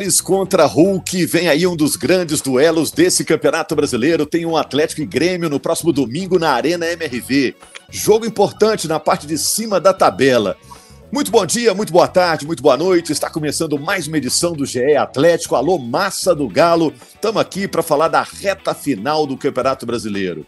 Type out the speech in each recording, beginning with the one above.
Soares contra Hulk, vem aí um dos grandes duelos desse Campeonato Brasileiro. Tem um Atlético e Grêmio no próximo domingo na Arena MRV. Jogo importante na parte de cima da tabela. Muito bom dia, muito boa tarde, muito boa noite. Está começando mais uma edição do GE Atlético. Alô, massa do Galo. Estamos aqui para falar da reta final do Campeonato Brasileiro.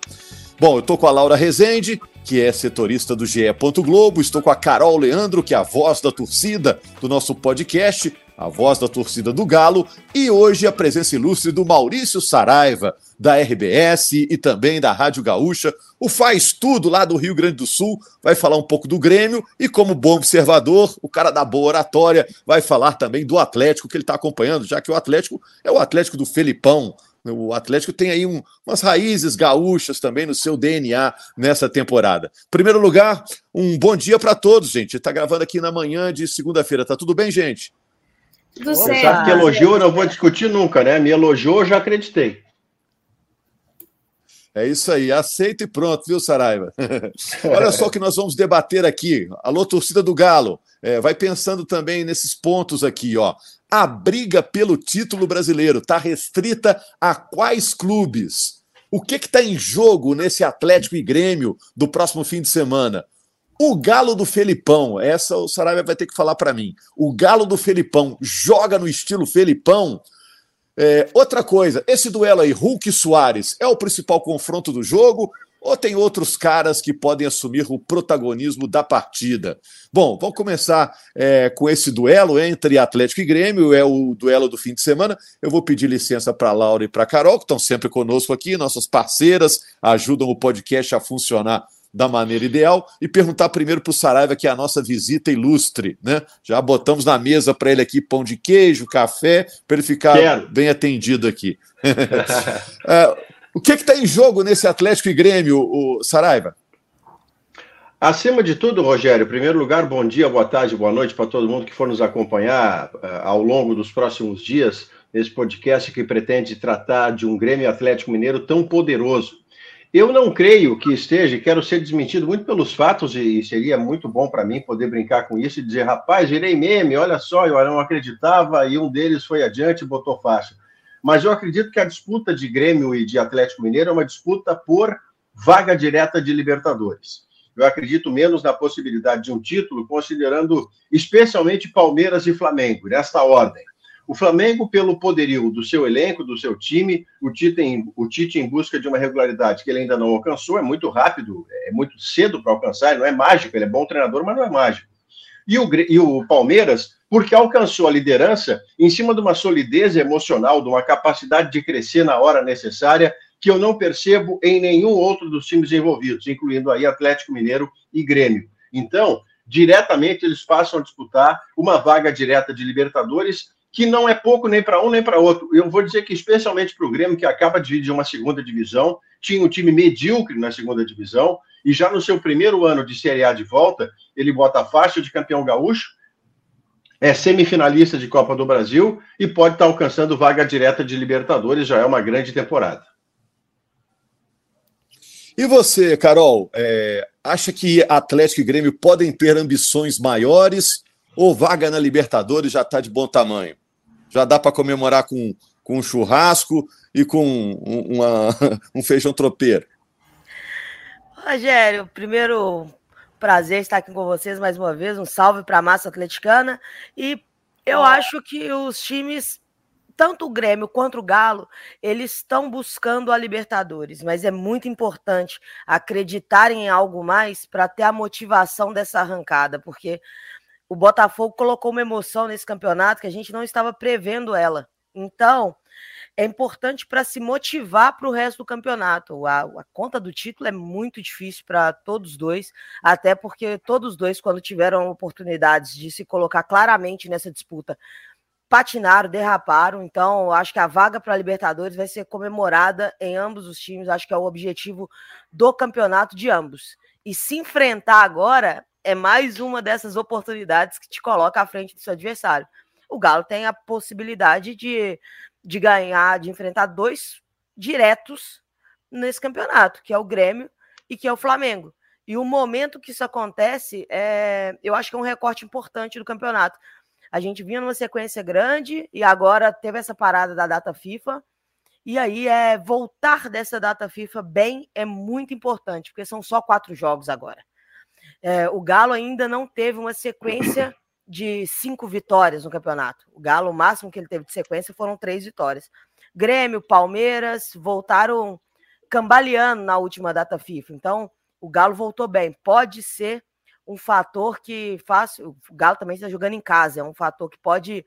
Bom, eu estou com a Laura Rezende, que é setorista do GE. Globo. Estou com a Carol Leandro, que é a voz da torcida do nosso podcast, a voz da torcida do Galo. E hoje a presença ilustre do Maurício Saraiva, da RBS e também da Rádio Gaúcha. O Faz Tudo lá do Rio Grande do Sul vai falar um pouco do Grêmio. E como bom observador, o cara da boa oratória vai falar também do Atlético, que ele está acompanhando, já que o Atlético é o Atlético do Felipão o Atlético tem aí um, umas raízes gaúchas também no seu DNA nessa temporada. Em primeiro lugar, um bom dia para todos, gente. Está gravando aqui na manhã de segunda-feira. Tá tudo bem, gente? Tudo certo. Sabe que elogiou, eu não vou discutir nunca, né? Me elogiou, eu já acreditei. É isso aí, aceita e pronto, viu, Saraiva? Olha só o que nós vamos debater aqui. Alô, torcida do Galo, é, vai pensando também nesses pontos aqui, ó. A briga pelo título brasileiro está restrita a quais clubes? O que está em jogo nesse Atlético e Grêmio do próximo fim de semana? O Galo do Felipão, essa o Saraiva vai ter que falar para mim. O Galo do Felipão joga no estilo Felipão é, outra coisa, esse duelo aí, Hulk e Soares, é o principal confronto do jogo ou tem outros caras que podem assumir o protagonismo da partida? Bom, vamos começar é, com esse duelo entre Atlético e Grêmio, é o duelo do fim de semana. Eu vou pedir licença para Laura e para Carol, que estão sempre conosco aqui, nossas parceiras, ajudam o podcast a funcionar da maneira ideal e perguntar primeiro para o Saraiva, que é a nossa visita ilustre. Né? Já botamos na mesa para ele aqui pão de queijo, café, para ele ficar Quero. bem atendido aqui. é, o que está em jogo nesse Atlético e Grêmio, o Saraiva? Acima de tudo, Rogério, em primeiro lugar, bom dia, boa tarde, boa noite para todo mundo que for nos acompanhar uh, ao longo dos próximos dias nesse podcast que pretende tratar de um Grêmio Atlético Mineiro tão poderoso eu não creio que esteja, quero ser desmentido muito pelos fatos, e seria muito bom para mim poder brincar com isso e dizer, rapaz, virei meme, olha só, eu não acreditava, e um deles foi adiante e botou faixa. Mas eu acredito que a disputa de Grêmio e de Atlético Mineiro é uma disputa por vaga direta de Libertadores. Eu acredito menos na possibilidade de um título, considerando especialmente Palmeiras e Flamengo, nesta ordem. O Flamengo, pelo poderio do seu elenco, do seu time, o Tite, em, o Tite em busca de uma regularidade que ele ainda não alcançou, é muito rápido, é muito cedo para alcançar, não é mágico, ele é bom treinador, mas não é mágico. E o, e o Palmeiras, porque alcançou a liderança em cima de uma solidez emocional, de uma capacidade de crescer na hora necessária, que eu não percebo em nenhum outro dos times envolvidos, incluindo aí Atlético Mineiro e Grêmio. Então, diretamente eles passam a disputar uma vaga direta de Libertadores que não é pouco nem para um nem para outro. Eu vou dizer que, especialmente para o Grêmio, que acaba de vir de uma segunda divisão, tinha um time medíocre na segunda divisão, e já no seu primeiro ano de Série A de volta, ele bota a faixa de campeão gaúcho, é semifinalista de Copa do Brasil e pode estar alcançando vaga direta de Libertadores, já é uma grande temporada. E você, Carol, é, acha que Atlético e Grêmio podem ter ambições maiores ou vaga na Libertadores já está de bom tamanho? Já dá para comemorar com, com um churrasco e com uma, um feijão tropeiro. Rogério, primeiro prazer estar aqui com vocês mais uma vez. Um salve para a massa atleticana. E eu acho que os times, tanto o Grêmio quanto o Galo, eles estão buscando a Libertadores, mas é muito importante acreditarem em algo mais para ter a motivação dessa arrancada, porque o Botafogo colocou uma emoção nesse campeonato que a gente não estava prevendo ela. Então, é importante para se motivar para o resto do campeonato. A, a, conta do título é muito difícil para todos dois, até porque todos dois, quando tiveram oportunidades de se colocar claramente nessa disputa, patinaram, derraparam. Então, acho que a vaga para a Libertadores vai ser comemorada em ambos os times. Acho que é o objetivo do campeonato de ambos. E se enfrentar agora é mais uma dessas oportunidades que te coloca à frente do seu adversário. O Galo tem a possibilidade de, de ganhar, de enfrentar dois diretos nesse campeonato, que é o Grêmio e que é o Flamengo. E o momento que isso acontece, é, eu acho que é um recorte importante do campeonato. A gente vinha numa sequência grande e agora teve essa parada da data FIFA. E aí é voltar dessa data FIFA bem é muito importante, porque são só quatro jogos agora. É, o Galo ainda não teve uma sequência de cinco vitórias no campeonato. O Galo, o máximo que ele teve de sequência foram três vitórias. Grêmio, Palmeiras voltaram cambaleando na última data FIFA. Então, o Galo voltou bem. Pode ser um fator que faz. O Galo também está jogando em casa, é um fator que pode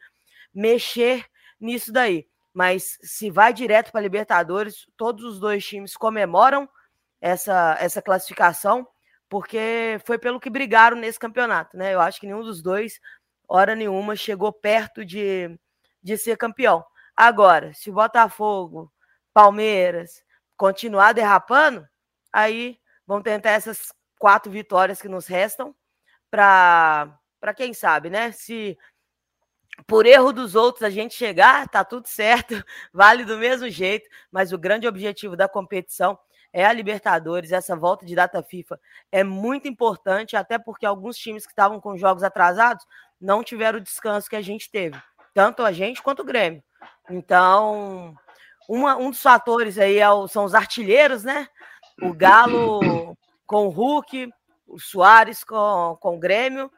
mexer nisso daí. Mas se vai direto para Libertadores, todos os dois times comemoram essa, essa classificação, porque foi pelo que brigaram nesse campeonato, né? Eu acho que nenhum dos dois, hora nenhuma, chegou perto de, de ser campeão. Agora, se o Botafogo, Palmeiras, continuar derrapando, aí vão tentar essas quatro vitórias que nos restam para quem sabe, né? Se por erro dos outros a gente chegar, tá tudo certo, vale do mesmo jeito, mas o grande objetivo da competição é a Libertadores, essa volta de data FIFA é muito importante, até porque alguns times que estavam com jogos atrasados não tiveram o descanso que a gente teve, tanto a gente quanto o Grêmio. Então, uma, um dos fatores aí é o, são os artilheiros, né? O Galo com o Hulk, o Soares com, com o Grêmio.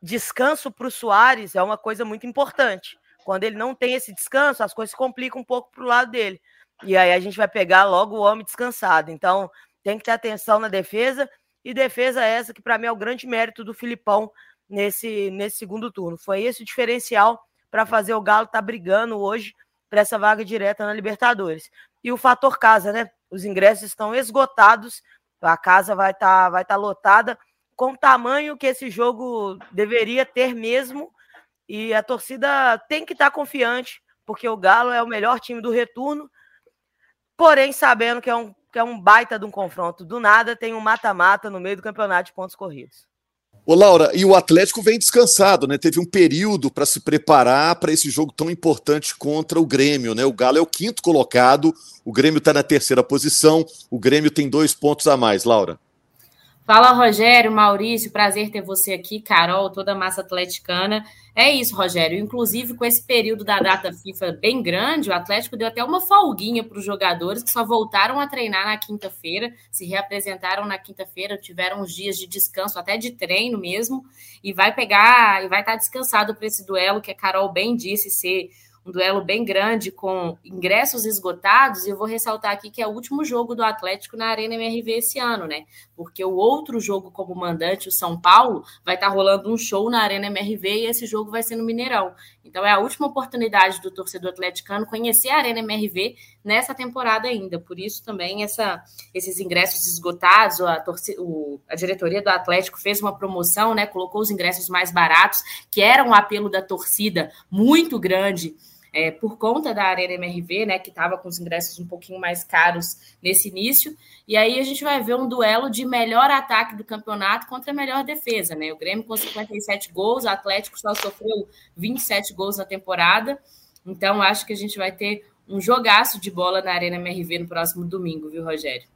Descanso para o Soares é uma coisa muito importante. Quando ele não tem esse descanso, as coisas complicam um pouco para o lado dele. E aí a gente vai pegar logo o homem descansado. Então tem que ter atenção na defesa. E defesa essa que para mim é o grande mérito do Filipão nesse, nesse segundo turno. Foi esse o diferencial para fazer o Galo estar tá brigando hoje para essa vaga direta na Libertadores. E o fator casa, né? Os ingressos estão esgotados a casa vai estar tá, vai tá lotada com o tamanho que esse jogo deveria ter mesmo. E a torcida tem que estar tá confiante, porque o Galo é o melhor time do retorno. Porém, sabendo que é um, que é um baita de um confronto. Do nada tem um mata-mata no meio do campeonato de pontos corridos. Ô, Laura, e o Atlético vem descansado, né? Teve um período para se preparar para esse jogo tão importante contra o Grêmio, né? O Galo é o quinto colocado, o Grêmio está na terceira posição, o Grêmio tem dois pontos a mais, Laura. Fala, Rogério, Maurício, prazer ter você aqui, Carol, toda a massa atleticana. É isso, Rogério. Inclusive, com esse período da data FIFA bem grande, o Atlético deu até uma folguinha para os jogadores que só voltaram a treinar na quinta-feira, se reapresentaram na quinta-feira, tiveram uns dias de descanso, até de treino mesmo, e vai pegar e vai estar descansado para esse duelo que a Carol bem disse ser um duelo bem grande com ingressos esgotados, e eu vou ressaltar aqui que é o último jogo do Atlético na Arena MRV esse ano, né? Porque o outro jogo como mandante, o São Paulo, vai estar tá rolando um show na Arena MRV e esse jogo vai ser no Mineirão. Então é a última oportunidade do torcedor atleticano conhecer a Arena MRV nessa temporada ainda. Por isso também essa, esses ingressos esgotados, a, torcida, o, a diretoria do Atlético fez uma promoção, né? Colocou os ingressos mais baratos, que era um apelo da torcida muito grande é, por conta da Arena MRV, né, que estava com os ingressos um pouquinho mais caros nesse início. E aí a gente vai ver um duelo de melhor ataque do campeonato contra melhor defesa, né? O Grêmio com 57 gols, o Atlético só sofreu 27 gols na temporada. Então acho que a gente vai ter um jogaço de bola na Arena MRV no próximo domingo, viu, Rogério?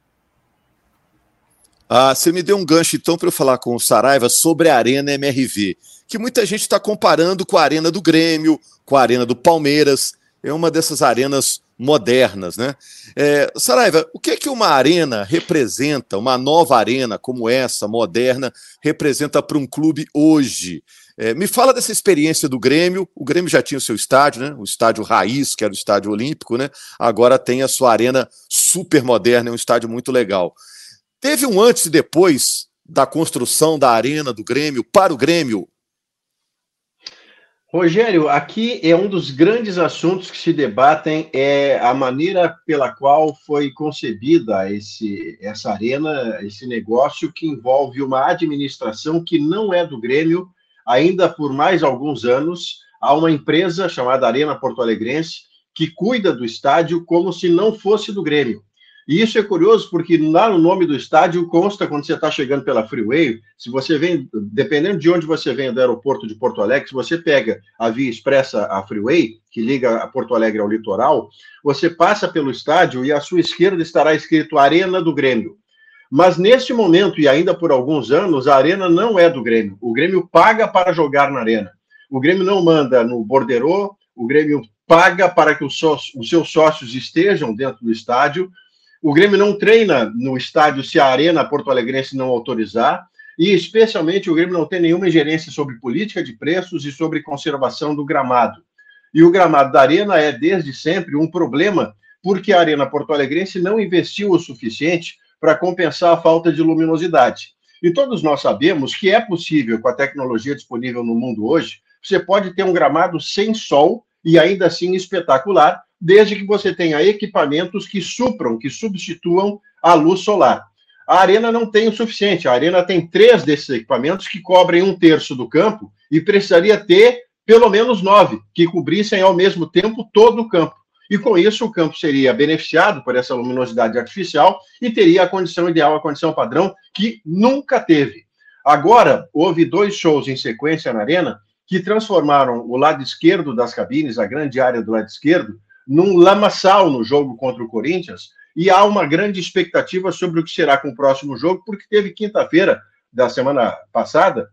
Ah, você me deu um gancho então para eu falar com o Saraiva sobre a Arena MRV que muita gente está comparando com a arena do Grêmio, com a arena do Palmeiras. É uma dessas arenas modernas, né? É, Saraiva, o que é que uma arena representa, uma nova arena como essa, moderna, representa para um clube hoje? É, me fala dessa experiência do Grêmio. O Grêmio já tinha o seu estádio, né? O estádio raiz, que era o estádio olímpico, né? Agora tem a sua arena super moderna, é um estádio muito legal. Teve um antes e depois da construção da arena do Grêmio para o Grêmio Rogério, aqui é um dos grandes assuntos que se debatem é a maneira pela qual foi concebida esse, essa arena, esse negócio que envolve uma administração que não é do Grêmio, ainda por mais alguns anos, há uma empresa chamada Arena Porto Alegrense que cuida do estádio como se não fosse do Grêmio. E isso é curioso porque lá no nome do estádio consta quando você está chegando pela Freeway, se você vem, dependendo de onde você vem do aeroporto de Porto Alegre, se você pega a via expressa a Freeway, que liga a Porto Alegre ao litoral, você passa pelo estádio e à sua esquerda estará escrito Arena do Grêmio. Mas neste momento, e ainda por alguns anos, a arena não é do Grêmio. O Grêmio paga para jogar na arena. O Grêmio não manda no borderô, o Grêmio paga para que os, sócios, os seus sócios estejam dentro do estádio. O Grêmio não treina no estádio se a Arena Porto Alegrense não autorizar. E, especialmente, o Grêmio não tem nenhuma ingerência sobre política de preços e sobre conservação do gramado. E o gramado da Arena é, desde sempre, um problema, porque a Arena Porto Alegrense não investiu o suficiente para compensar a falta de luminosidade. E todos nós sabemos que é possível, com a tecnologia disponível no mundo hoje, você pode ter um gramado sem sol e ainda assim espetacular, desde que você tenha equipamentos que supram, que substituam a luz solar. A arena não tem o suficiente. A arena tem três desses equipamentos que cobrem um terço do campo e precisaria ter pelo menos nove que cobrissem ao mesmo tempo todo o campo. E com isso, o campo seria beneficiado por essa luminosidade artificial e teria a condição ideal, a condição padrão, que nunca teve. Agora, houve dois shows em sequência na Arena que transformaram o lado esquerdo das cabines, a grande área do lado esquerdo, num lamaçal no jogo contra o Corinthians. E há uma grande expectativa sobre o que será com o próximo jogo, porque teve quinta-feira da semana passada,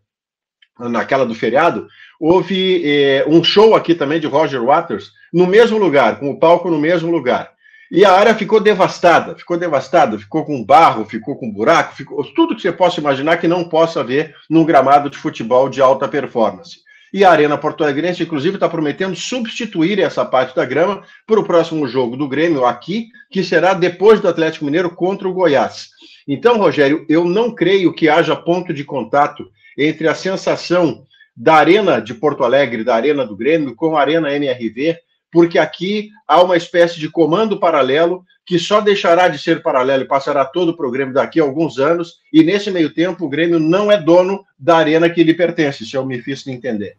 naquela do feriado, houve eh, um show aqui também de Roger Waters, no mesmo lugar, com o palco no mesmo lugar. E a área ficou devastada, ficou devastada, ficou com barro, ficou com buraco, ficou tudo que você possa imaginar que não possa ver num gramado de futebol de alta performance. E a Arena Porto Alegrense, inclusive, está prometendo substituir essa parte da grama para o próximo jogo do Grêmio aqui, que será depois do Atlético Mineiro contra o Goiás. Então, Rogério, eu não creio que haja ponto de contato entre a sensação da Arena de Porto Alegre, da Arena do Grêmio, com a Arena MRV, porque aqui há uma espécie de comando paralelo que só deixará de ser paralelo e passará todo o programa daqui a alguns anos, e nesse meio tempo o Grêmio não é dono da arena que lhe pertence, se eu me fiz entender.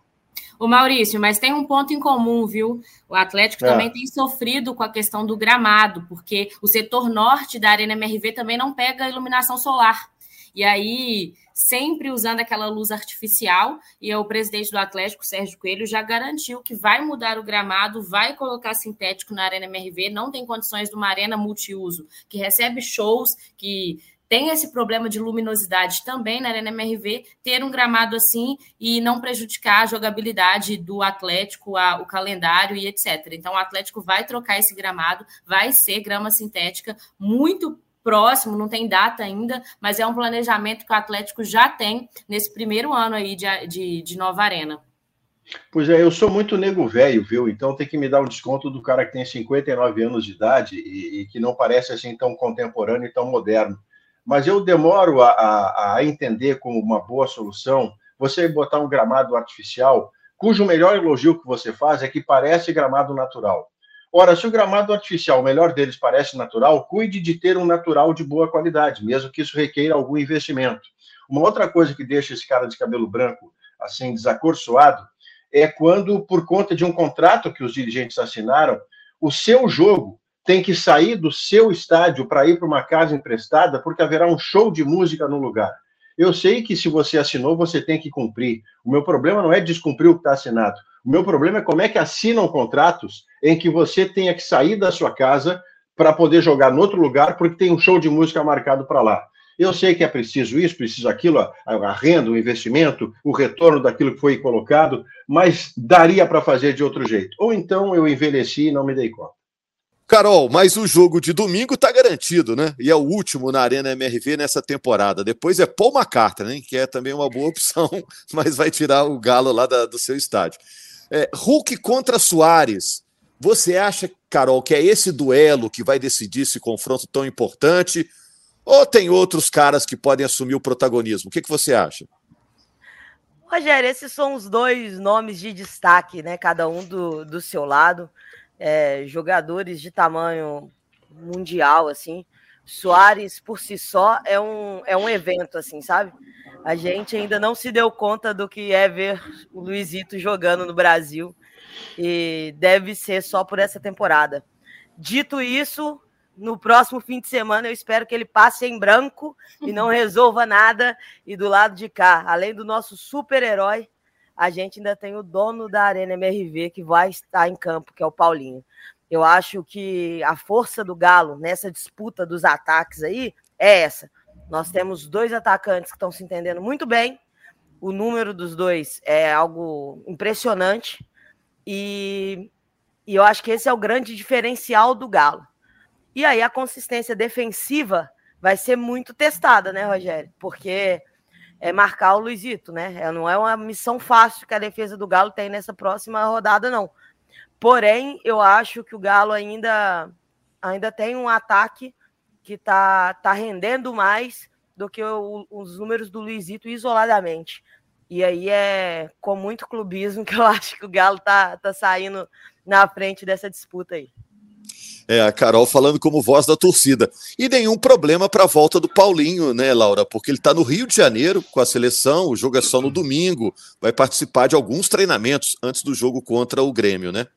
O Maurício, mas tem um ponto em comum, viu? O Atlético é. também tem sofrido com a questão do gramado, porque o setor norte da Arena MRV também não pega iluminação solar. E aí, sempre usando aquela luz artificial, e o presidente do Atlético, Sérgio Coelho, já garantiu que vai mudar o gramado, vai colocar sintético na Arena MRV, não tem condições de uma arena multiuso, que recebe shows, que tem esse problema de luminosidade também na Arena MRV, ter um gramado assim e não prejudicar a jogabilidade do Atlético, a, o calendário e etc. Então, o Atlético vai trocar esse gramado, vai ser grama sintética, muito próximo, não tem data ainda, mas é um planejamento que o Atlético já tem nesse primeiro ano aí de, de, de nova arena. Pois é, eu sou muito nego velho, viu? Então tem que me dar um desconto do cara que tem 59 anos de idade e, e que não parece assim tão contemporâneo e tão moderno. Mas eu demoro a, a, a entender como uma boa solução você botar um gramado artificial, cujo melhor elogio que você faz é que parece gramado natural. Ora, se o gramado artificial, o melhor deles, parece natural, cuide de ter um natural de boa qualidade, mesmo que isso requeira algum investimento. Uma outra coisa que deixa esse cara de cabelo branco assim desacorçoado é quando, por conta de um contrato que os dirigentes assinaram, o seu jogo tem que sair do seu estádio para ir para uma casa emprestada, porque haverá um show de música no lugar. Eu sei que se você assinou, você tem que cumprir. O meu problema não é descumprir o que está assinado. O meu problema é como é que assinam contratos em que você tenha que sair da sua casa para poder jogar no outro lugar porque tem um show de música marcado para lá. Eu sei que é preciso isso, preciso aquilo, a, renda, o investimento, o retorno daquilo que foi colocado, mas daria para fazer de outro jeito. Ou então eu envelheci e não me dei conta. Carol, mas o jogo de domingo está garantido, né? E é o último na Arena MRV nessa temporada. Depois é Paul McCartney, que é também uma boa opção, mas vai tirar o galo lá da, do seu estádio. É, Hulk contra Soares. Você acha, Carol, que é esse duelo que vai decidir esse confronto tão importante? Ou tem outros caras que podem assumir o protagonismo? O que, que você acha? Rogério, esses são os dois nomes de destaque, né? Cada um do, do seu lado. É, jogadores de tamanho mundial, assim. Soares, por si só, é um, é um evento, assim, sabe? A gente ainda não se deu conta do que é ver o Luizito jogando no Brasil e deve ser só por essa temporada. Dito isso, no próximo fim de semana eu espero que ele passe em branco e não resolva nada. E do lado de cá, além do nosso super-herói, a gente ainda tem o dono da Arena MRV que vai estar em campo, que é o Paulinho. Eu acho que a força do Galo nessa disputa dos ataques aí é essa. Nós temos dois atacantes que estão se entendendo muito bem o número dos dois é algo impressionante e, e eu acho que esse é o grande diferencial do Galo. E aí a consistência defensiva vai ser muito testada, né, Rogério? Porque é marcar o Luizito, né? Não é uma missão fácil que a defesa do Galo tem nessa próxima rodada, não. Porém, eu acho que o Galo ainda, ainda tem um ataque que tá, tá rendendo mais do que o, os números do Luizito isoladamente. E aí é com muito clubismo que eu acho que o Galo tá, tá saindo na frente dessa disputa aí. É, a Carol falando como voz da torcida. E nenhum problema para a volta do Paulinho, né, Laura? Porque ele está no Rio de Janeiro com a seleção, o jogo é só no domingo, vai participar de alguns treinamentos antes do jogo contra o Grêmio, né?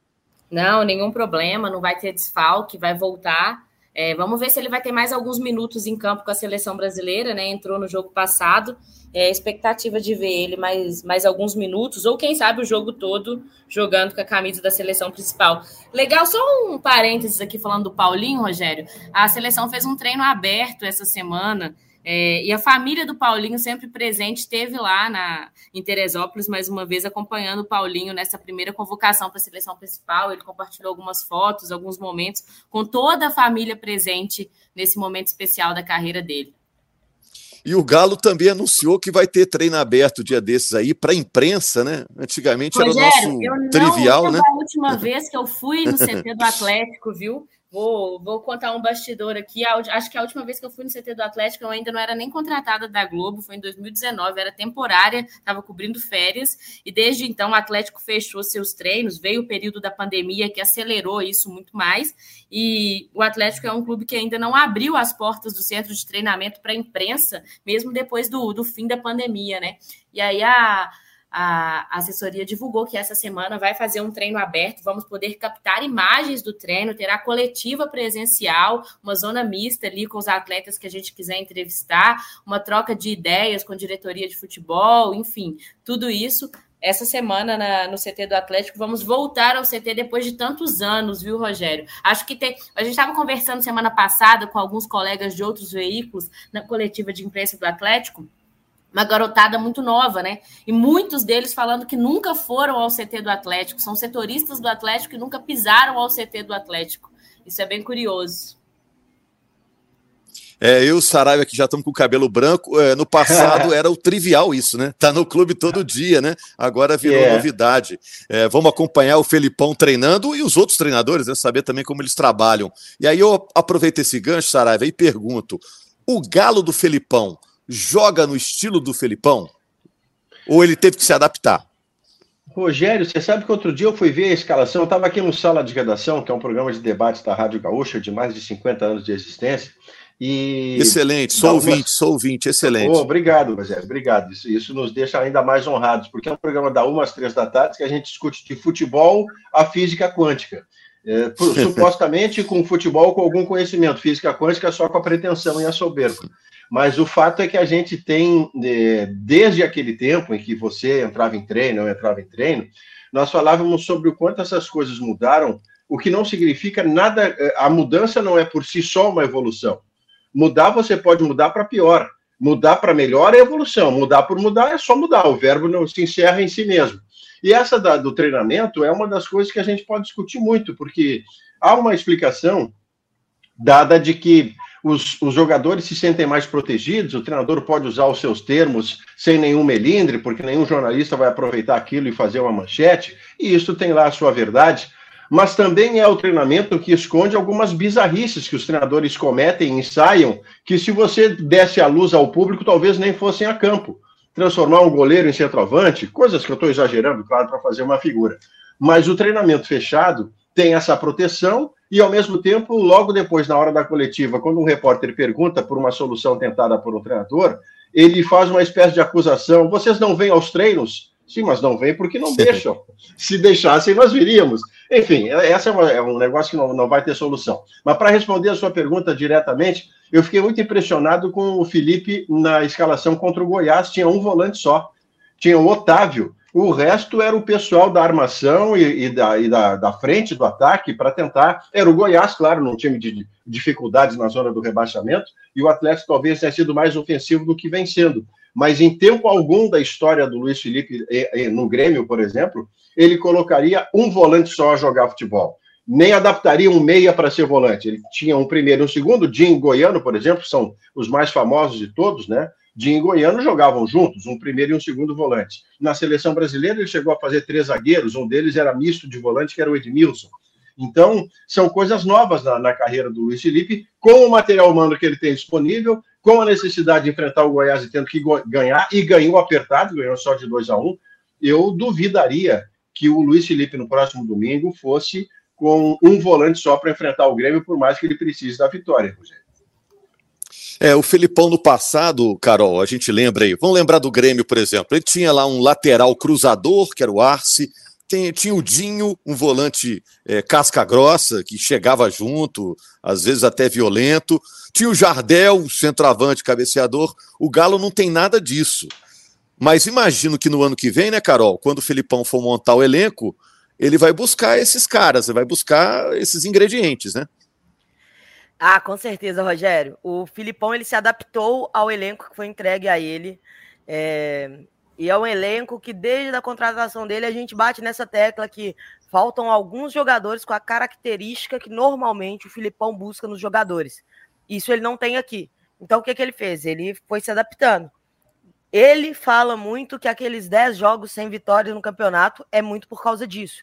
Não, nenhum problema, não vai ter desfalque, vai voltar. É, vamos ver se ele vai ter mais alguns minutos em campo com a seleção brasileira, né? Entrou no jogo passado. É expectativa de ver ele mais, mais alguns minutos, ou quem sabe o jogo todo jogando com a camisa da seleção principal. Legal, só um parênteses aqui falando do Paulinho, Rogério. A seleção fez um treino aberto essa semana. É, e a família do Paulinho, sempre presente, esteve lá na, em Teresópolis, mais uma vez, acompanhando o Paulinho nessa primeira convocação para a seleção principal. Ele compartilhou algumas fotos, alguns momentos, com toda a família presente nesse momento especial da carreira dele. E o Galo também anunciou que vai ter treino aberto dia desses aí para imprensa, né? Antigamente Rogério, era o nosso trivial, né? a última vez que eu fui no CT do Atlético, viu? Vou, vou contar um bastidor aqui. Acho que a última vez que eu fui no CT do Atlético, eu ainda não era nem contratada da Globo, foi em 2019, era temporária, estava cobrindo férias, e desde então o Atlético fechou seus treinos, veio o período da pandemia que acelerou isso muito mais, e o Atlético é um clube que ainda não abriu as portas do centro de treinamento para a imprensa, mesmo depois do, do fim da pandemia, né? E aí a a assessoria divulgou que essa semana vai fazer um treino aberto, vamos poder captar imagens do treino, terá coletiva presencial, uma zona mista ali com os atletas que a gente quiser entrevistar, uma troca de ideias com diretoria de futebol, enfim, tudo isso. Essa semana na, no CT do Atlético, vamos voltar ao CT depois de tantos anos, viu, Rogério? Acho que tem. A gente estava conversando semana passada com alguns colegas de outros veículos na coletiva de imprensa do Atlético uma garotada muito nova, né? E muitos deles falando que nunca foram ao CT do Atlético, são setoristas do Atlético e nunca pisaram ao CT do Atlético. Isso é bem curioso. É, eu e o Saraiva que já estamos com o cabelo branco, é, no passado era o trivial isso, né? Tá no clube todo dia, né? Agora virou yeah. novidade. É, vamos acompanhar o Felipão treinando e os outros treinadores, né? Saber também como eles trabalham. E aí eu aproveito esse gancho, Saraiva, e pergunto: o galo do Felipão joga no estilo do Felipão? Ou ele teve que se adaptar? Rogério, você sabe que outro dia eu fui ver a escalação, eu estava aqui no Sala de Redação, que é um programa de debates da Rádio Gaúcha, de mais de 50 anos de existência. E... Excelente, sou algumas... ouvinte, sou ouvinte, excelente. Oh, obrigado, Rogério, obrigado. Isso, isso nos deixa ainda mais honrados, porque é um programa da 1 às 3 da tarde que a gente discute de futebol a física quântica. É, supostamente com futebol com algum conhecimento, física quântica só com a pretensão e a soberba. Mas o fato é que a gente tem, é, desde aquele tempo em que você entrava em treino, eu entrava em treino, nós falávamos sobre o quanto essas coisas mudaram, o que não significa nada, é, a mudança não é por si só uma evolução. Mudar você pode mudar para pior, mudar para melhor é evolução, mudar por mudar é só mudar, o verbo não se encerra em si mesmo. E essa da, do treinamento é uma das coisas que a gente pode discutir muito, porque há uma explicação dada de que os, os, jogadores se sentem mais protegidos, o treinador pode usar os seus termos sem nenhum melindre, porque nenhum jornalista vai aproveitar aquilo e fazer uma manchete, e isso tem lá a sua verdade. Mas também é o treinamento que esconde algumas bizarrices que os treinadores cometem, ensaiam, que se você desse a luz ao público, talvez nem fossem a campo. Transformar um goleiro em centroavante, coisas que eu estou exagerando, claro, para fazer uma figura. Mas o treinamento fechado tem essa proteção e, ao mesmo tempo, logo depois, na hora da coletiva, quando um repórter pergunta por uma solução tentada por um treinador, ele faz uma espécie de acusação: vocês não vêm aos treinos? Sim, mas não vêm porque não deixam. Se deixassem, nós viríamos. Enfim, essa é, uma, é um negócio que não, não vai ter solução. Mas para responder a sua pergunta diretamente, eu fiquei muito impressionado com o Felipe na escalação contra o Goiás. Tinha um volante só. Tinha o Otávio, o resto era o pessoal da armação e, e, da, e da, da, frente do ataque para tentar. Era o Goiás, claro, num time de, dificuldades na zona do rebaixamento, e o Atlético talvez tenha sido mais ofensivo do que vem sendo. Mas em tempo algum da história do Luiz Felipe no Grêmio, por exemplo, ele colocaria um volante só a jogar futebol. Nem adaptaria um meia para ser volante. Ele tinha um primeiro e um segundo. Dinho Goiano, por exemplo, são os mais famosos de todos, né? Dinho e Goiano jogavam juntos, um primeiro e um segundo volante. Na seleção brasileira, ele chegou a fazer três zagueiros, um deles era misto de volante, que era o Edmilson. Então, são coisas novas na, na, carreira do Luiz Felipe, com o material humano que ele tem disponível, com a necessidade de enfrentar o Goiás e tendo que ganhar, e ganhou apertado, ganhou só de 2 a 1 um, eu duvidaria que o Luiz Felipe, no próximo domingo, fosse com um volante só para enfrentar o Grêmio, por mais que ele precise da vitória, Rogério. É, o Felipão no passado, Carol, a gente lembra aí, vamos lembrar do Grêmio, por exemplo, ele tinha lá um lateral cruzador, que era o Arce, tem, tinha o Dinho, um volante é, casca grossa, que chegava junto, às vezes até violento. Tinha o Jardel, centroavante, cabeceador. O Galo não tem nada disso. Mas imagino que no ano que vem, né, Carol, quando o Felipão for montar o elenco, ele vai buscar esses caras, vai buscar esses ingredientes, né? Ah, com certeza, Rogério. O Filipão ele se adaptou ao elenco que foi entregue a ele. É... E é um elenco que, desde a contratação dele, a gente bate nessa tecla que faltam alguns jogadores com a característica que normalmente o Filipão busca nos jogadores. Isso ele não tem aqui. Então, o que, que ele fez? Ele foi se adaptando. Ele fala muito que aqueles 10 jogos sem vitória no campeonato é muito por causa disso.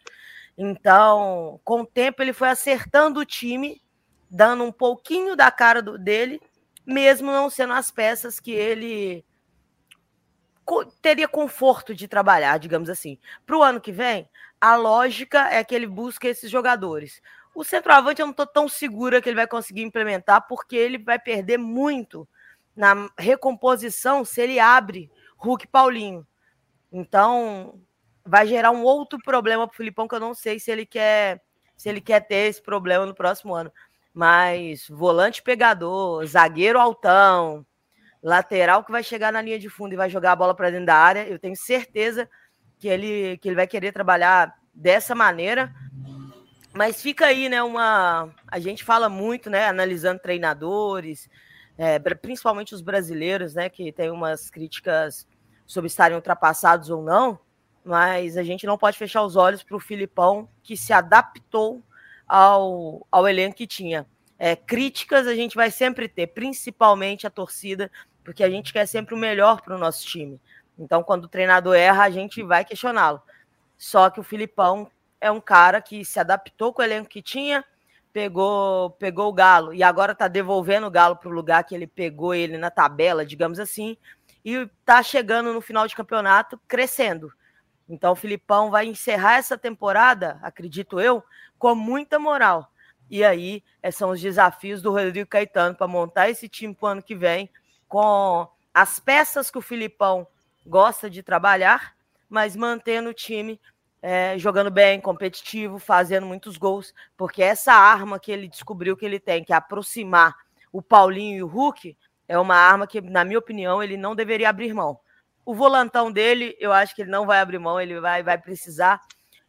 Então, com o tempo, ele foi acertando o time, dando um pouquinho da cara do, dele, mesmo não sendo as peças que ele teria conforto de trabalhar, digamos assim. Para o ano que vem, a lógica é que ele busque esses jogadores. O centroavante eu não estou tão segura que ele vai conseguir implementar, porque ele vai perder muito na recomposição se ele abre Hulk Paulinho. Então, vai gerar um outro problema para o Filipão que eu não sei se ele quer se ele quer ter esse problema no próximo ano. Mas volante pegador, zagueiro altão, lateral que vai chegar na linha de fundo e vai jogar a bola para dentro da área. Eu tenho certeza que ele, que ele vai querer trabalhar dessa maneira. Mas fica aí, né? Uma. A gente fala muito, né? Analisando treinadores, é, principalmente os brasileiros, né? Que tem umas críticas sobre estarem ultrapassados ou não. Mas a gente não pode fechar os olhos para o Filipão, que se adaptou ao, ao elenco que tinha. É, críticas a gente vai sempre ter, principalmente a torcida, porque a gente quer sempre o melhor para o nosso time. Então, quando o treinador erra, a gente vai questioná-lo. Só que o Filipão é um cara que se adaptou com o elenco que tinha, pegou, pegou o Galo e agora está devolvendo o Galo para o lugar que ele pegou ele na tabela, digamos assim, e está chegando no final de campeonato crescendo. Então, o Filipão vai encerrar essa temporada, acredito eu, com muita moral e aí eh, são os desafios do Rodrigo Caetano para montar esse time para o ano que vem, com as peças que o Filipão gosta de trabalhar, mas mantendo o time é, jogando bem, competitivo, fazendo muitos gols, porque essa arma que ele descobriu que ele tem, que é aproximar o Paulinho e o Hulk, é uma arma que, na minha opinião, ele não deveria abrir mão. O volantão dele, eu acho que ele não vai abrir mão, ele vai, vai precisar.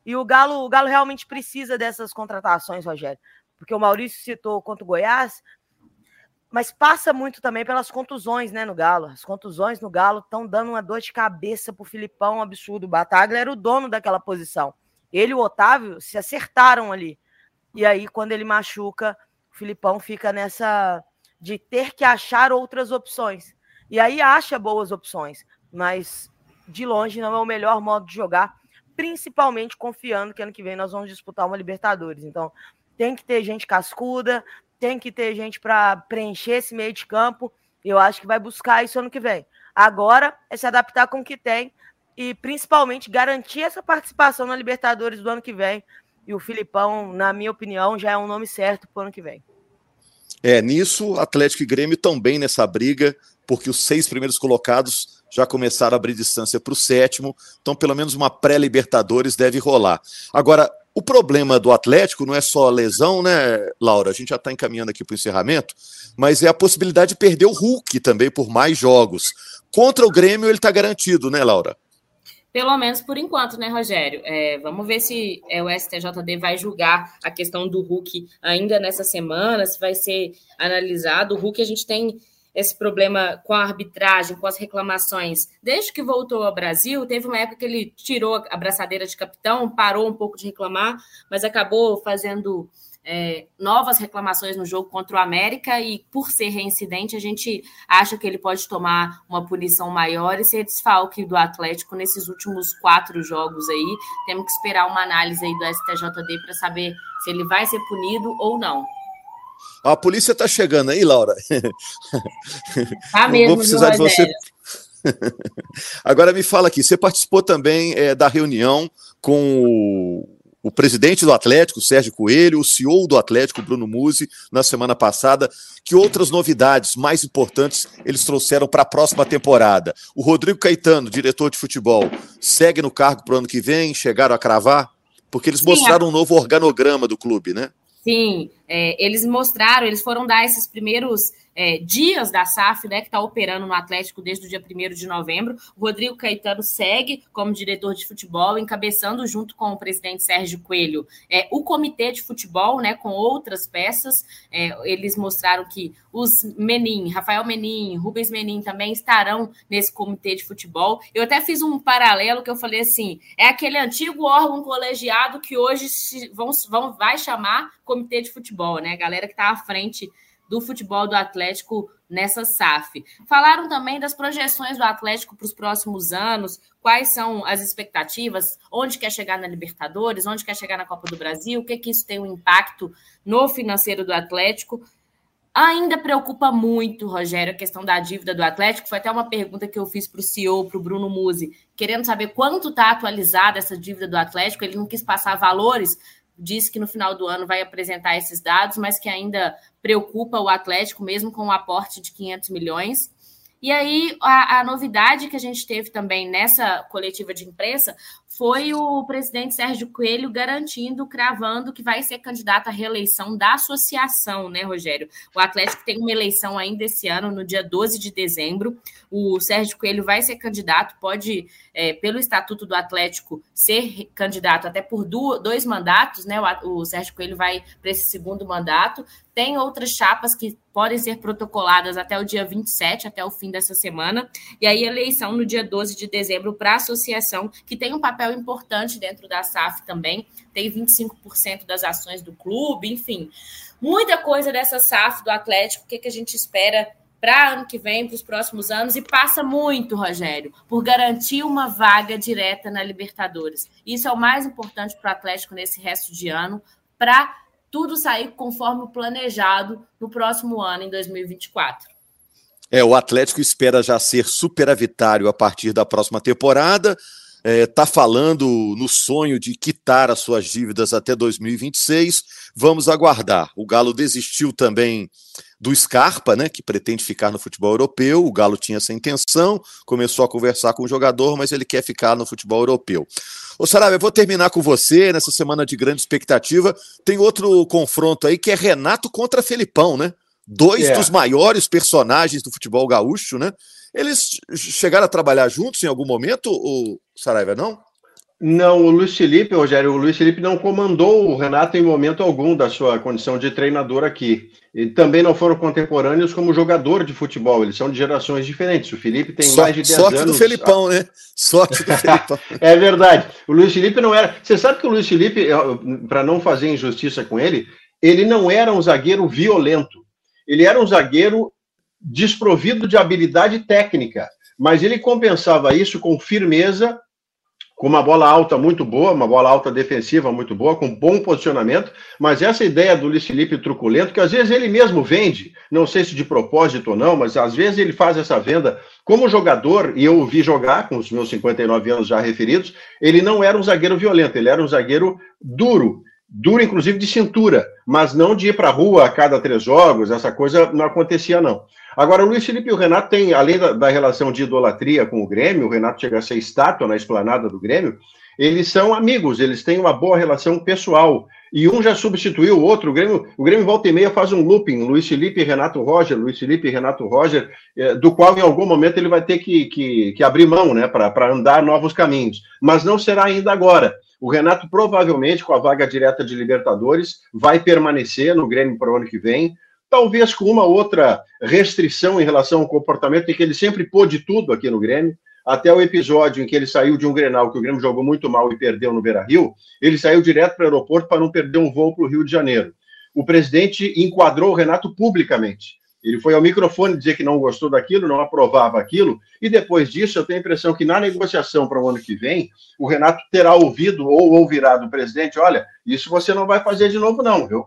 E o Galo, o Galo realmente precisa dessas contratações, Rogério porque o Maurício citou contra o Goiás, mas passa muito também pelas contusões, né, no Galo. As contusões no Galo estão dando uma dor de cabeça pro Filipão um absurdo. O Bataglia era o dono daquela posição. Ele e o Otávio se acertaram ali. E aí, quando ele machuca, o Filipão fica nessa de ter que achar outras opções. E aí acha boas opções, mas de longe não é o melhor modo de jogar, principalmente confiando que ano que vem nós vamos disputar uma Libertadores. Então, tem que ter gente cascuda, tem que ter gente para preencher esse meio de campo. Eu acho que vai buscar isso ano que vem. Agora é se adaptar com o que tem e principalmente garantir essa participação na Libertadores do ano que vem. E o Filipão, na minha opinião, já é um nome certo para o ano que vem. É, nisso, Atlético e Grêmio bem nessa briga, porque os seis primeiros colocados já começaram a abrir distância para o sétimo, então pelo menos uma pré-Libertadores deve rolar. Agora, o problema do Atlético não é só a lesão, né, Laura? A gente já está encaminhando aqui para o encerramento, mas é a possibilidade de perder o Hulk também por mais jogos. Contra o Grêmio, ele está garantido, né, Laura? Pelo menos por enquanto, né, Rogério? É, vamos ver se é, o STJD vai julgar a questão do Hulk ainda nessa semana, se vai ser analisado. O Hulk a gente tem esse problema com a arbitragem, com as reclamações, desde que voltou ao Brasil, teve uma época que ele tirou a braçadeira de capitão, parou um pouco de reclamar, mas acabou fazendo é, novas reclamações no jogo contra o América e, por ser reincidente, a gente acha que ele pode tomar uma punição maior e ser desfalque do Atlético nesses últimos quatro jogos aí. Temos que esperar uma análise aí do STJD para saber se ele vai ser punido ou não. A polícia está chegando aí, Laura. Tá mesmo, Vou precisar de você. Agora me fala aqui, você participou também é, da reunião com o o presidente do Atlético, Sérgio Coelho, o CEO do Atlético, Bruno Musi, na semana passada. Que outras novidades mais importantes eles trouxeram para a próxima temporada? O Rodrigo Caetano, diretor de futebol, segue no cargo para o ano que vem? Chegaram a cravar? Porque eles Sim, mostraram a... um novo organograma do clube, né? Sim, é, eles mostraram, eles foram dar esses primeiros é, dias da SAF, né, que está operando no Atlético desde o dia 1 de novembro. O Rodrigo Caetano segue como diretor de futebol, encabeçando junto com o presidente Sérgio Coelho é, o comitê de futebol, né, com outras peças. É, eles mostraram que os Menin, Rafael Menin, Rubens Menin também estarão nesse comitê de futebol. Eu até fiz um paralelo que eu falei assim: é aquele antigo órgão colegiado que hoje vão, vão, vai chamar comitê de futebol, né? A galera que está à frente do futebol do Atlético nessa SAF. Falaram também das projeções do Atlético para os próximos anos, quais são as expectativas, onde quer chegar na Libertadores, onde quer chegar na Copa do Brasil, o que, que isso tem um impacto no financeiro do Atlético. Ainda preocupa muito, Rogério, a questão da dívida do Atlético. Foi até uma pergunta que eu fiz para o CEO, para o Bruno Musi, querendo saber quanto está atualizada essa dívida do Atlético. Ele não quis passar valores, disse que no final do ano vai apresentar esses dados, mas que ainda preocupa o Atlético, mesmo com o um aporte de 500 milhões. E aí, a, a, novidade que a gente teve também nessa coletiva de imprensa foi o presidente Sérgio Coelho garantindo, cravando que vai ser candidato à reeleição da associação, né, Rogério? O Atlético tem uma eleição ainda esse ano, no dia 12 de dezembro. O Sérgio Coelho vai ser candidato, pode, é, pelo Estatuto do Atlético, ser candidato até por dois mandatos, né? O, o Sérgio Coelho vai para esse segundo mandato. Tem outras chapas que podem ser protocoladas até o dia 27, até o fim dessa semana. E aí, eleição no dia 12 de dezembro para a associação, que tem um papel importante dentro da SAF também, tem 25% das ações do clube, enfim. Muita coisa dessa SAF do Atlético, o que, que a gente espera para ano que vem, para os próximos anos, e passa muito, Rogério, por garantir uma vaga direta na Libertadores. Isso é o mais importante para o Atlético nesse resto de ano, para tudo sair conforme o planejado no próximo ano, em 2024. É, o Atlético espera já ser superavitário a partir da próxima temporada. Está é, tá falando no sonho de quitar as suas dívidas até 2026. Vamos aguardar. O Galo desistiu também do Scarpa, né, que pretende ficar no futebol europeu. O Galo tinha essa intenção, começou a conversar com o jogador, mas ele quer ficar no futebol europeu. Ô Sarabia, eu vou terminar com você nessa semana de grande expectativa. Tem outro confronto aí que é Renato contra Felipão, né? Dois. É. dos maiores personagens do futebol gaúcho, né? Eles chegaram a trabalhar juntos em algum momento, o Saraiva, não? Não, o Luiz Felipe, Rogério, o Luiz Felipe não comandou o Renato em momento algum da sua condição de treinador aqui. E também não foram contemporâneos como jogador de futebol, eles são de gerações diferentes. O Felipe tem so, mais de 10 sorte anos. Sorte do Felipão, né? Sorte do Felipão. é verdade. O Luiz Felipe não era. Você sabe que o Luiz Felipe, para não fazer injustiça com ele, ele não era um zagueiro violento. Ele era um zagueiro desprovido de habilidade técnica, mas ele compensava isso com firmeza com uma bola alta muito boa, uma bola alta defensiva muito boa, com bom posicionamento, mas essa ideia do Luiz Felipe truculento, que às vezes ele mesmo vende, não sei se de propósito ou não, mas às vezes ele faz essa venda. Como jogador, e eu o vi jogar com os meus 59 anos já referidos, ele não era um zagueiro violento, ele era um zagueiro duro, duro inclusive de cintura, mas não de ir para a rua a cada três jogos, essa coisa não acontecia não. Agora, o Luiz Felipe e o Renato têm, além da, da, relação de idolatria com o Grêmio, o Renato chega a ser estátua na esplanada do Grêmio, eles são amigos, eles têm uma boa relação pessoal. E um já substituiu o outro. O Grêmio, o Grêmio volta e meia faz um looping, Luiz Felipe e Renato Roger, Luiz Felipe e Renato Roger, é, do qual em algum momento ele vai ter que, que, que abrir mão né, para andar novos caminhos. Mas não será ainda agora. O Renato, provavelmente, com a vaga direta de Libertadores, vai permanecer no Grêmio para o ano que vem talvez com uma outra restrição em relação ao comportamento, em que ele sempre pôde tudo aqui no Grêmio, até o episódio em que ele saiu de um Grenal, que o Grêmio jogou muito mal e perdeu no Beira-Rio, ele saiu direto para o aeroporto para não perder um voo para o Rio de Janeiro. O presidente enquadrou o Renato publicamente. Ele foi ao microfone dizer que não gostou daquilo, não aprovava aquilo, e depois disso eu tenho a impressão que na negociação para o ano que vem, o Renato terá ouvido ou ouvirá do presidente: olha, isso você não vai fazer de novo, não, viu?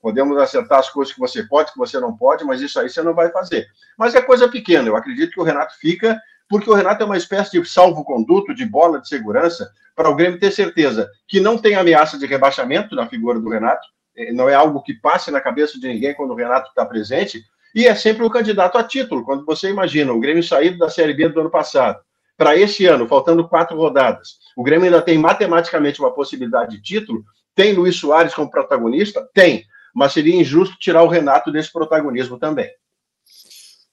Podemos acertar as coisas que você pode, que você não pode, mas isso aí você não vai fazer. Mas é coisa pequena, eu acredito que o Renato fica, porque o Renato é uma espécie de salvo-conduto, de bola de segurança, para o Grêmio ter certeza que não tem ameaça de rebaixamento na figura do Renato, eh, não é algo que passe na cabeça de ninguém quando o Renato está presente, e é sempre o candidato a título. Quando você imagina o Grêmio saído da Série B do ano passado, para esse ano, faltando quatro rodadas, o Grêmio ainda tem matematicamente uma possibilidade de título. Tem Luiz Soares como protagonista? Tem. Mas seria injusto tirar o Renato desse protagonismo também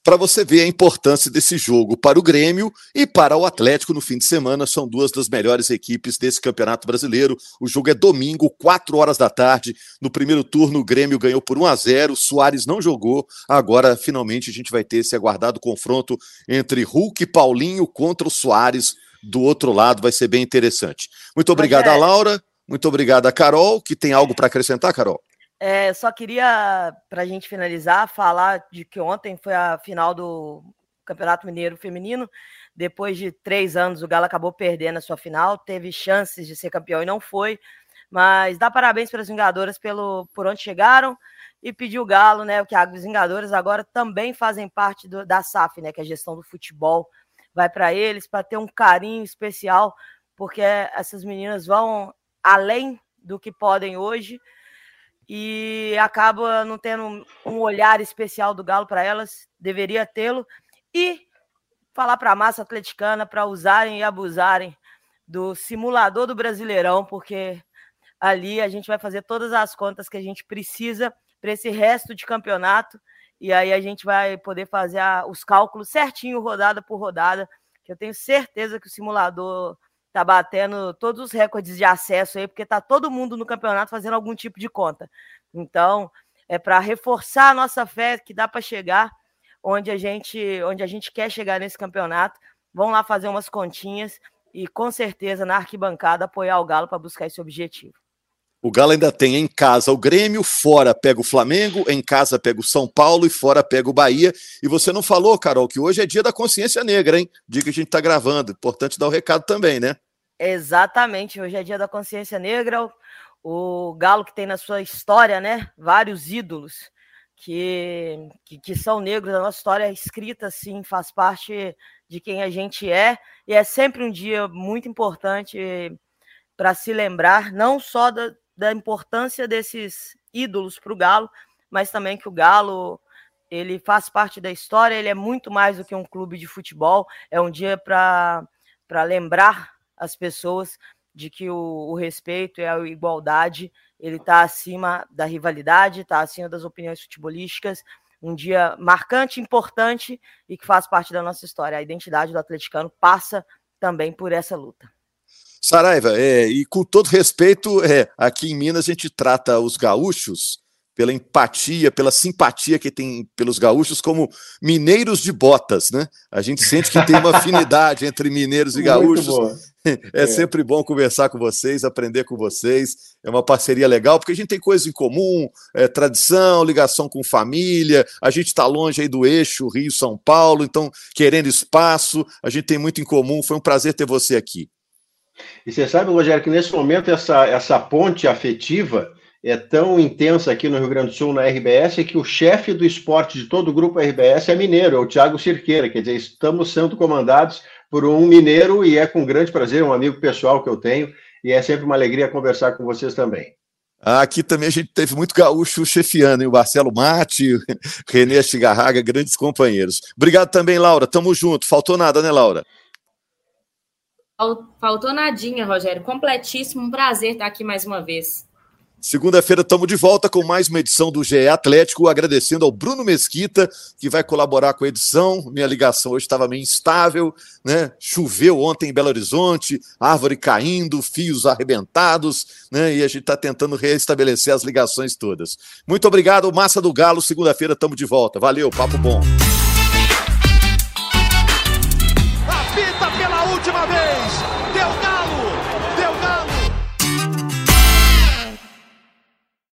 para você ver a importância desse jogo para o Grêmio e para o Atlético no fim de semana. São duas das melhores equipes desse Campeonato Brasileiro. O jogo é domingo, 4 horas da tarde. No primeiro turno, o Grêmio ganhou por 1 a 0. Soares não jogou. Agora, finalmente, a gente vai ter esse aguardado confronto entre Hulk e Paulinho contra o Soares do outro lado. Vai ser bem interessante. Muito obrigado, Laura. Muito obrigado, Carol, que tem algo para acrescentar, Carol. É, só queria, para a gente finalizar, falar de que ontem foi a final do Campeonato Mineiro Feminino. Depois de três anos, o Galo acabou perdendo a sua final, teve chances de ser campeão e não foi. Mas dá parabéns para as Vingadoras pelo, por onde chegaram e pedir o Galo, né? Que as Vingadoras agora também fazem parte do, da SAF, né? Que é a gestão do futebol. Vai para eles para ter um carinho especial, porque essas meninas vão além do que podem hoje e acaba não tendo um olhar especial do Galo para elas, deveria tê-lo. E falar para a massa atleticana para usarem e abusarem do simulador do Brasileirão, porque ali a gente vai fazer todas as contas que a gente precisa para esse resto de campeonato e aí a gente vai poder fazer os cálculos certinho, rodada por rodada, que eu tenho certeza que o simulador tá batendo todos os recordes de acesso aí, porque tá todo mundo no campeonato fazendo algum tipo de conta. Então, é para reforçar a nossa fé que dá para chegar onde a gente, onde a gente quer chegar nesse campeonato. Vão lá fazer umas continhas e com certeza na arquibancada apoiar o Galo para buscar esse objetivo. O Galo ainda tem em casa o Grêmio, fora pega o Flamengo, em casa pega o São Paulo e fora pega o Bahia. E você não falou, Carol, que hoje é dia da consciência negra, hein? Dia que a gente está gravando. Importante dar o recado também, né? Exatamente, hoje é dia da consciência negra. O Galo que tem na sua história, né? Vários ídolos que, que, que são negros. A nossa história é escrita, assim, faz parte de quem a gente é. E é sempre um dia muito importante para se lembrar, não só da, da importância desses ídolos para o Galo, mas também que o Galo ele faz parte da história, ele é muito mais do que um clube de futebol, é um dia para lembrar as pessoas de que o, o respeito e a igualdade ele está acima da rivalidade, está acima das opiniões futebolísticas, um dia marcante, importante e que faz parte da nossa história. A identidade do atleticano passa também por essa luta. Saraiva, é, e com todo respeito, é, aqui em Minas a gente trata os gaúchos pela empatia, pela simpatia que tem pelos gaúchos como mineiros de botas, né? A gente sente que tem uma afinidade entre mineiros e gaúchos. É, é, sempre bom conversar com vocês, aprender com vocês. É uma parceria legal, porque a gente tem coisas em comum, é, tradição, ligação com família. A gente está longe aí do eixo Rio-São Paulo, então querendo espaço, a gente tem muito em comum. Foi um prazer ter você aqui. E você sabe, Rogério, que nesse momento essa, essa ponte afetiva é tão intensa aqui no Rio Grande do Sul, na RBS, que o chefe do esporte de todo o grupo RBS é mineiro, é o Thiago Cirqueira. Quer dizer, estamos sendo comandados por um mineiro e é com grande prazer, um amigo pessoal que eu tenho, e é sempre uma alegria conversar com vocês também. Aqui também a gente teve muito gaúcho chefiando, hein? o Marcelo Mate, o Renê Chigarraga, grandes companheiros. Obrigado também, Laura. Tamo junto. Faltou nada, né, Laura? Faltou nadinha, Rogério. Completíssimo. Um prazer estar aqui mais uma vez. Segunda-feira estamos de volta com mais uma edição do GE Atlético, agradecendo ao Bruno Mesquita, que vai colaborar com a edição. Minha ligação hoje estava meio instável, né? Choveu ontem em Belo Horizonte, árvore caindo, fios arrebentados, né? E a gente está tentando restabelecer as ligações todas. Muito obrigado, Massa do Galo. Segunda-feira estamos de volta. Valeu, papo bom.